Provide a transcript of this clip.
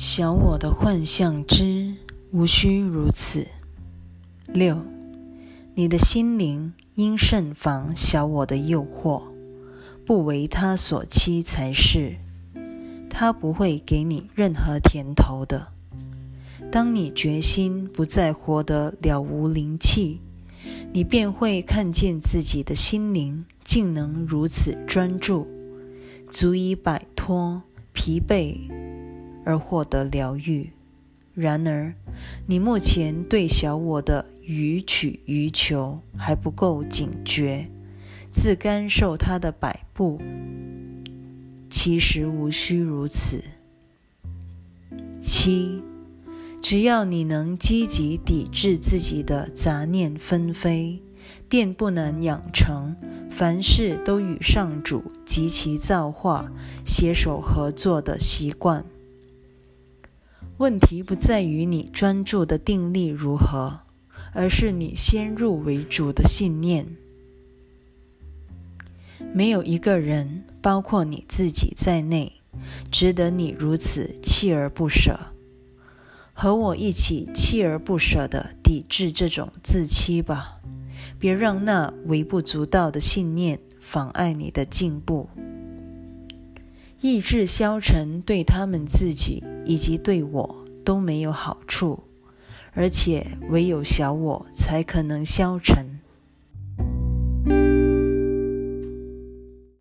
小我的幻象之无需如此。六，你的心灵应慎防小我的诱惑，不为他所欺才是。他不会给你任何甜头的。当你决心不再活得了无灵气，你便会看见自己的心灵竟能如此专注，足以摆脱疲惫。而获得疗愈。然而，你目前对小我的予取予求还不够警觉，自甘受他的摆布。其实无需如此。七，只要你能积极抵制自己的杂念纷飞，便不难养成凡事都与上主及其造化携手合作的习惯。问题不在于你专注的定力如何，而是你先入为主的信念。没有一个人，包括你自己在内，值得你如此锲而不舍。和我一起锲而不舍地抵制这种自欺吧，别让那微不足道的信念妨碍你的进步。意志消沉，对他们自己以及对我都没有好处，而且唯有小我才可能消沉。